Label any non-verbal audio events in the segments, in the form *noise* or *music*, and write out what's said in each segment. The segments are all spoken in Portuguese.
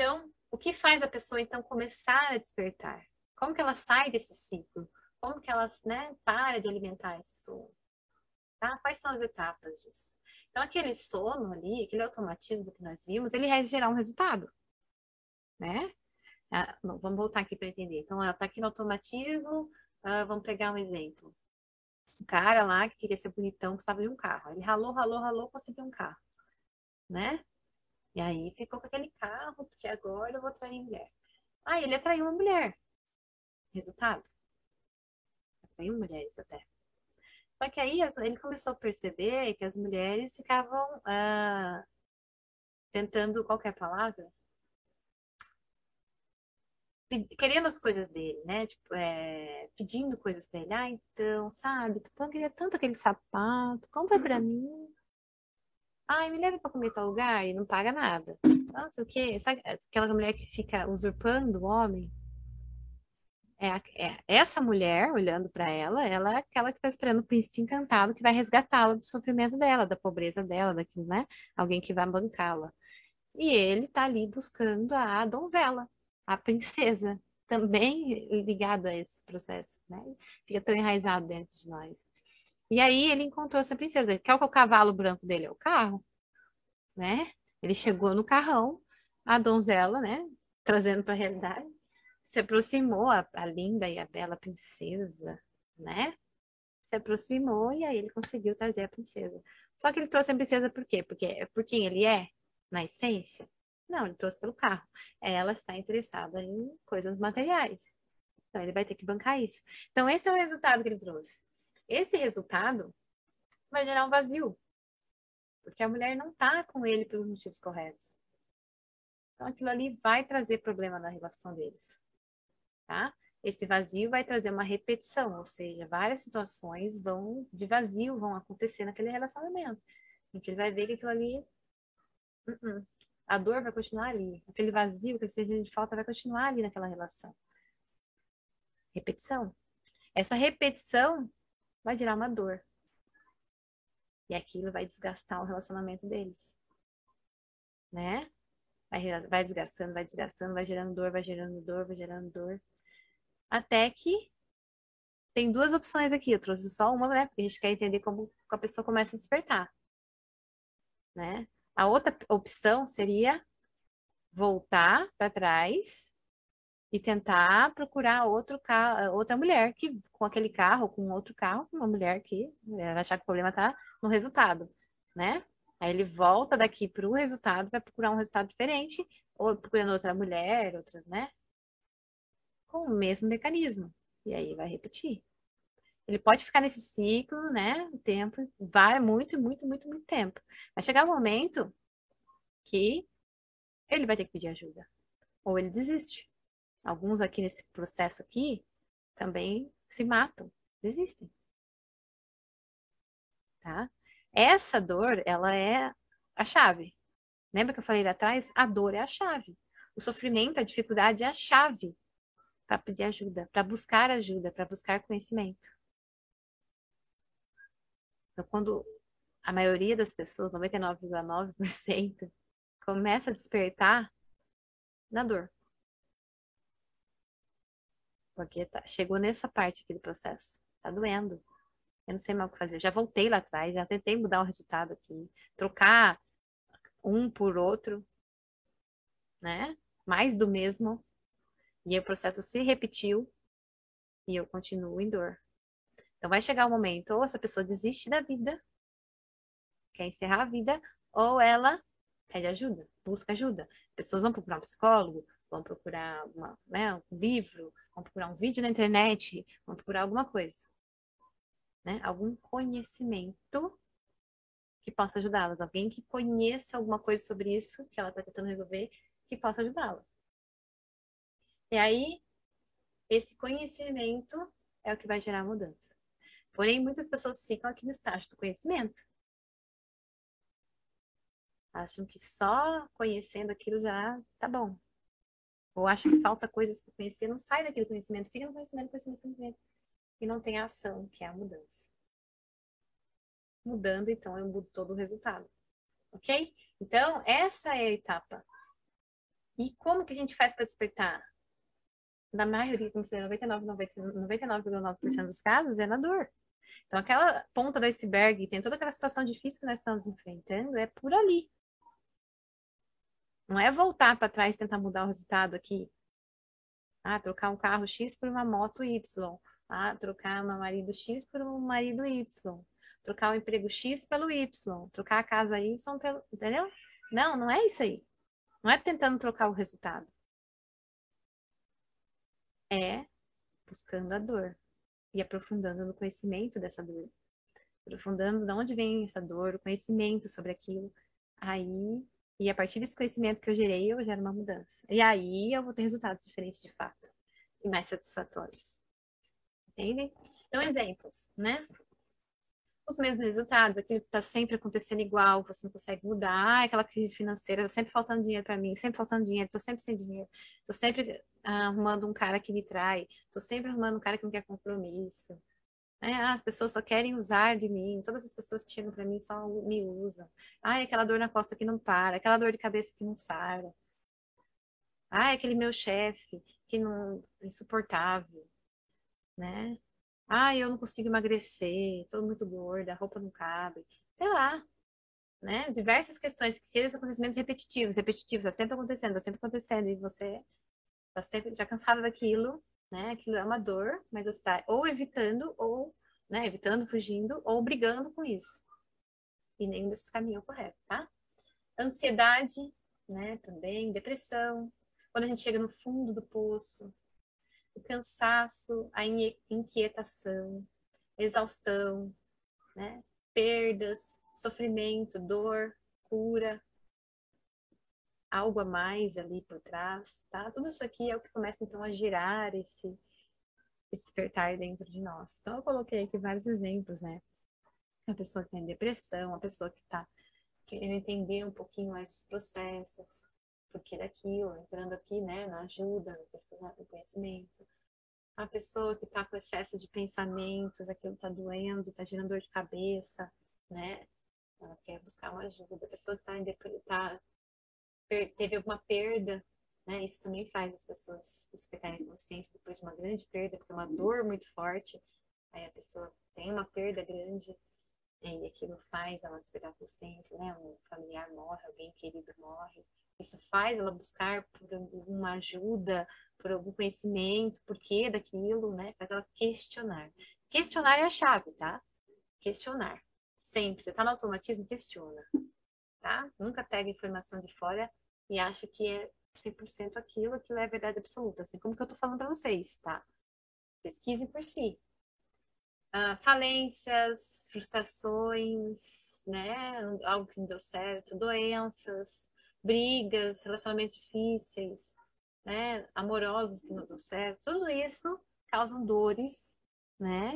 Então, o que faz a pessoa então começar a despertar? Como que ela sai desse ciclo? Como que ela né, para de alimentar esse sono? Tá? Quais são as etapas disso? Então, aquele sono ali, aquele automatismo que nós vimos, ele vai gerar um resultado, né? Ah, vamos voltar aqui para entender. Então, ela está aqui no automatismo, ah, vamos pegar um exemplo. Um cara lá que queria ser bonitão, precisava de um carro. Ele ralou, ralou, ralou, conseguiu um carro, né? E aí ficou com aquele carro, porque agora eu vou atrair mulher. Ah, ele atraiu uma mulher. Resultado? Atraiu mulheres até. Só que aí ele começou a perceber que as mulheres ficavam ah, tentando qualquer palavra, querendo as coisas dele, né? Tipo, é, pedindo coisas pra ele. Ah, então, sabe? Tu queria tanto aquele sapato, compra pra uhum. mim. Ai, me leva para comer tal lugar e não paga nada. Não sei o quê. Sabe aquela mulher que fica usurpando o homem? É, é essa mulher, olhando para ela, ela é aquela que está esperando o príncipe encantado que vai resgatá-la do sofrimento dela, da pobreza dela, daquilo, né? Alguém que vai bancá-la. E ele está ali buscando a donzela, a princesa, também ligado a esse processo, né? Fica tão enraizado dentro de nós. E aí ele encontrou essa princesa. Qual que é o cavalo branco dele? É o carro, né? Ele chegou no carrão, a donzela, né? Trazendo para a realidade, se aproximou, a, a linda e a bela princesa, né? Se aproximou e aí ele conseguiu trazer a princesa. Só que ele trouxe a princesa por quê? Porque é por quem ele é, na essência? Não, ele trouxe pelo carro. Ela está interessada em coisas materiais. Então ele vai ter que bancar isso. Então esse é o resultado que ele trouxe. Esse resultado vai gerar um vazio, porque a mulher não está com ele pelos motivos corretos. Então, aquilo ali vai trazer problema na relação deles, tá? Esse vazio vai trazer uma repetição, ou seja, várias situações vão de vazio vão acontecer naquele relacionamento, que ele vai ver que aquilo ali, uh -uh, a dor vai continuar ali, aquele vazio, aquele sentimento de falta vai continuar ali naquela relação. Repetição. Essa repetição vai gerar uma dor. E aquilo vai desgastar o relacionamento deles. Né? Vai, vai desgastando, vai desgastando, vai gerando dor, vai gerando dor, vai gerando dor. Até que tem duas opções aqui. Eu trouxe só uma, né? Porque a gente quer entender como a pessoa começa a despertar. Né? A outra opção seria voltar para trás e tentar procurar outro carro, outra mulher que com aquele carro, com outro carro, uma mulher que vai achar que o problema está no resultado, né? Aí ele volta daqui para o resultado, vai procurar um resultado diferente, ou procurando outra mulher, outra, né? Com o mesmo mecanismo. E aí vai repetir. Ele pode ficar nesse ciclo, né? O tempo vai muito, muito, muito, muito tempo. Vai chegar um momento que ele vai ter que pedir ajuda. Ou ele desiste. Alguns aqui nesse processo aqui também se matam, desistem. Tá? Essa dor, ela é a chave. Lembra que eu falei lá atrás? A dor é a chave. O sofrimento, a dificuldade é a chave para pedir ajuda, para buscar ajuda, para buscar conhecimento. Então, quando a maioria das pessoas, 99,9%, começa a despertar na dor. Porque tá, chegou nessa parte aqui do processo. Tá doendo. Eu não sei mais o que fazer. Eu já voltei lá atrás, já tentei mudar o resultado aqui. Trocar um por outro, né? Mais do mesmo. E o processo se repetiu e eu continuo em dor. Então vai chegar o um momento, ou essa pessoa desiste da vida, quer encerrar a vida, ou ela pede ajuda, busca ajuda. Pessoas vão procurar um psicólogo, vão procurar uma, né, um livro, vão procurar um vídeo na internet, vão procurar alguma coisa. Né? Algum conhecimento que possa ajudá-las. Alguém que conheça alguma coisa sobre isso que ela está tentando resolver, que possa ajudá-la. E aí, esse conhecimento é o que vai gerar mudança. Porém, muitas pessoas ficam aqui no estágio do conhecimento. Acham que só conhecendo aquilo já tá bom ou acha que falta coisas para conhecer, não sai daquele conhecimento, fica no conhecimento, conhecimento, conhecimento. E não tem a ação, que é a mudança. Mudando, então, eu mudo todo o resultado. Ok? Então, essa é a etapa. E como que a gente faz para despertar? Na maioria, como eu falei, 99,9% dos casos é na dor. Então, aquela ponta do iceberg, tem toda aquela situação difícil que nós estamos enfrentando, é por ali. Não é voltar para trás e tentar mudar o resultado aqui. Ah, trocar um carro X por uma moto Y. Ah, trocar um marido X por um marido Y. Trocar o emprego X pelo Y. Trocar a casa Y pelo. Entendeu? Não, não é isso aí. Não é tentando trocar o resultado. É buscando a dor e aprofundando no conhecimento dessa dor. Aprofundando de onde vem essa dor, o conhecimento sobre aquilo. Aí, e a partir desse conhecimento que eu gerei, eu gero uma mudança. E aí eu vou ter resultados diferentes de fato. E mais satisfatórios. Entende? Então, exemplos, né? Os mesmos resultados, aquilo que está sempre acontecendo igual, você não consegue mudar, ah, aquela crise financeira, tá sempre faltando dinheiro para mim, sempre faltando dinheiro, estou sempre sem dinheiro, estou sempre arrumando um cara que me trai, estou sempre arrumando um cara que não quer compromisso. É, ah, as pessoas só querem usar de mim, todas as pessoas que chegam para mim só me usam. Ai, aquela dor na costa que não para, aquela dor de cabeça que não sara. Ai, aquele meu chefe que não insuportável, né? Ai, eu não consigo emagrecer, tô muito gorda, a roupa não cabe. Sei lá, né? Diversas questões, aqueles acontecimentos repetitivos, repetitivos, tá sempre acontecendo, tá sempre acontecendo, e você tá sempre já cansada daquilo, né? Aquilo é uma dor, mas você está ou evitando, ou, né, evitando, fugindo, ou brigando com isso. E nenhum desses caminhos é correto, tá? Ansiedade, né, também, depressão, quando a gente chega no fundo do poço, o cansaço, a inquietação, exaustão, né? perdas, sofrimento, dor, cura, algo a mais ali por trás, tá? Tudo isso aqui é o que começa então a girar esse, despertar dentro de nós. Então eu coloquei aqui vários exemplos, né? A pessoa que tem depressão, a pessoa que está querendo entender um pouquinho mais os processos, porque daquilo, entrando aqui, né, na ajuda, no conhecimento. A pessoa que está com excesso de pensamentos, aquilo está doendo, está gerando dor de cabeça, né? Ela quer buscar uma ajuda. A pessoa que está tá, teve alguma perda, né? Isso também faz as pessoas despertarem consciência depois de uma grande perda, porque é uma dor muito forte. Aí a pessoa tem uma perda grande, e aquilo faz ela despertar consciência, né? Um familiar morre, alguém querido morre. Isso faz ela buscar por alguma ajuda, por algum conhecimento, por que daquilo, né? Faz ela questionar. Questionar é a chave, tá? Questionar. Sempre. Você tá no automatismo, questiona. Tá? Nunca pega informação de fora e acha que é 100% aquilo, aquilo é verdade absoluta. Assim como que eu tô falando para vocês, tá? Pesquisem por si. Uh, falências, frustrações, né? Algo que não deu certo, doenças, brigas, relacionamentos difíceis, né, amorosos que não dão certo, tudo isso causam dores, né,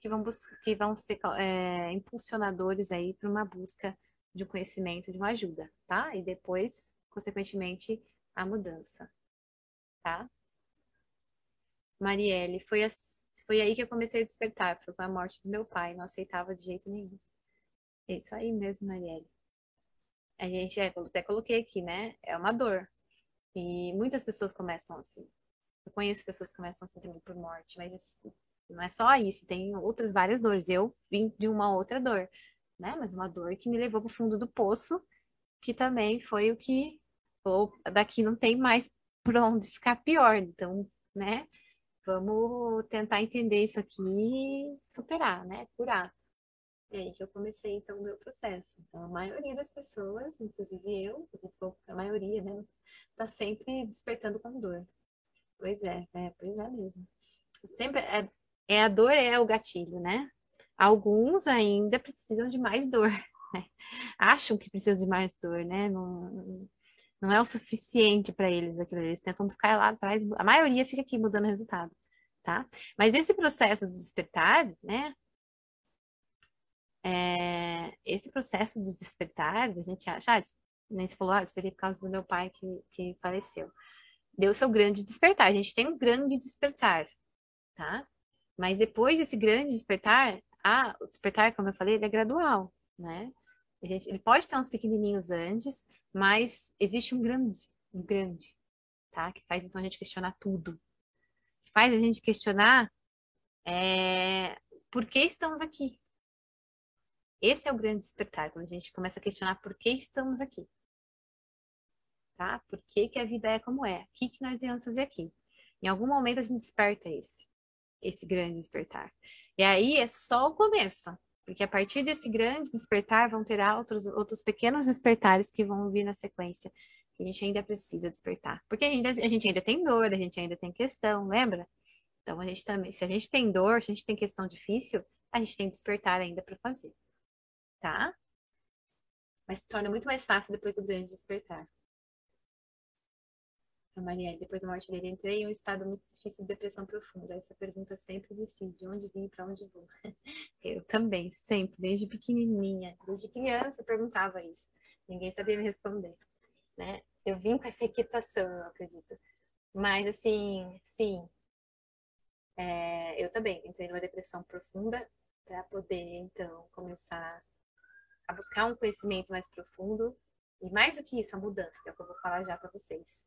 que vão, que vão ser é, impulsionadores aí para uma busca de um conhecimento, de uma ajuda, tá? E depois, consequentemente, a mudança, tá? Marielle, foi, a, foi aí que eu comecei a despertar, foi com a morte do meu pai, não aceitava de jeito nenhum. É isso aí mesmo, Marielle a gente, é, até coloquei aqui, né? É uma dor. E muitas pessoas começam assim. Eu conheço pessoas que começam assim também por morte, mas isso, não é só isso, tem outras várias dores. Eu vim de uma outra dor, né? Mas uma dor que me levou para o fundo do poço, que também foi o que falou, daqui não tem mais por onde ficar pior. Então, né? Vamos tentar entender isso aqui e superar, né? Curar. É aí que eu comecei, então, o meu processo. Então, a maioria das pessoas, inclusive eu, a maioria, né, tá sempre despertando com dor. Pois é, é, pois é mesmo. Sempre é, é a dor é o gatilho, né? Alguns ainda precisam de mais dor, *laughs* né? Acham que precisam de mais dor, né? Não, não é o suficiente para eles aquilo. Eles tentam ficar lá atrás. A maioria fica aqui mudando o resultado, tá? Mas esse processo de despertar, né? é, esse processo de despertar, a gente acha, ah, nem se falou, ah, despertei por causa do meu pai que, que faleceu. Deu seu grande despertar. A gente tem um grande despertar, tá? Mas depois desse grande despertar, ah, o despertar, como eu falei, ele é gradual, né? Gente, ele pode ter uns pequenininhos antes, mas existe um grande, um grande, tá? Que faz então a gente questionar tudo. Que faz a gente questionar é, por que estamos aqui. Esse é o grande despertar, quando a gente começa a questionar por que estamos aqui. Tá? Por que, que a vida é como é? O que, que nós viemos fazer aqui? Em algum momento a gente desperta esse, esse grande despertar. E aí é só o começo. Porque a partir desse grande despertar vão ter outros, outros pequenos despertares que vão vir na sequência, que a gente ainda precisa despertar. Porque ainda, a gente ainda tem dor, a gente ainda tem questão, lembra? Então a gente também, se a gente tem dor, se a gente tem questão difícil, a gente tem despertar ainda para fazer. Tá? Mas se torna muito mais fácil depois do grande despertar a Marielle, depois da morte dele, entrei em um estado muito difícil de depressão profunda. Essa pergunta sempre me fiz, de onde vim e para onde vou? *laughs* Eu também, sempre, desde pequenininha, desde criança perguntava isso. Ninguém sabia me responder, né? Eu vim com essa equitação, eu acredito. Mas, assim, sim, é, eu também entrei numa depressão profunda para poder, então, começar a buscar um conhecimento mais profundo e mais do que isso, a mudança, que é o que eu vou falar já para vocês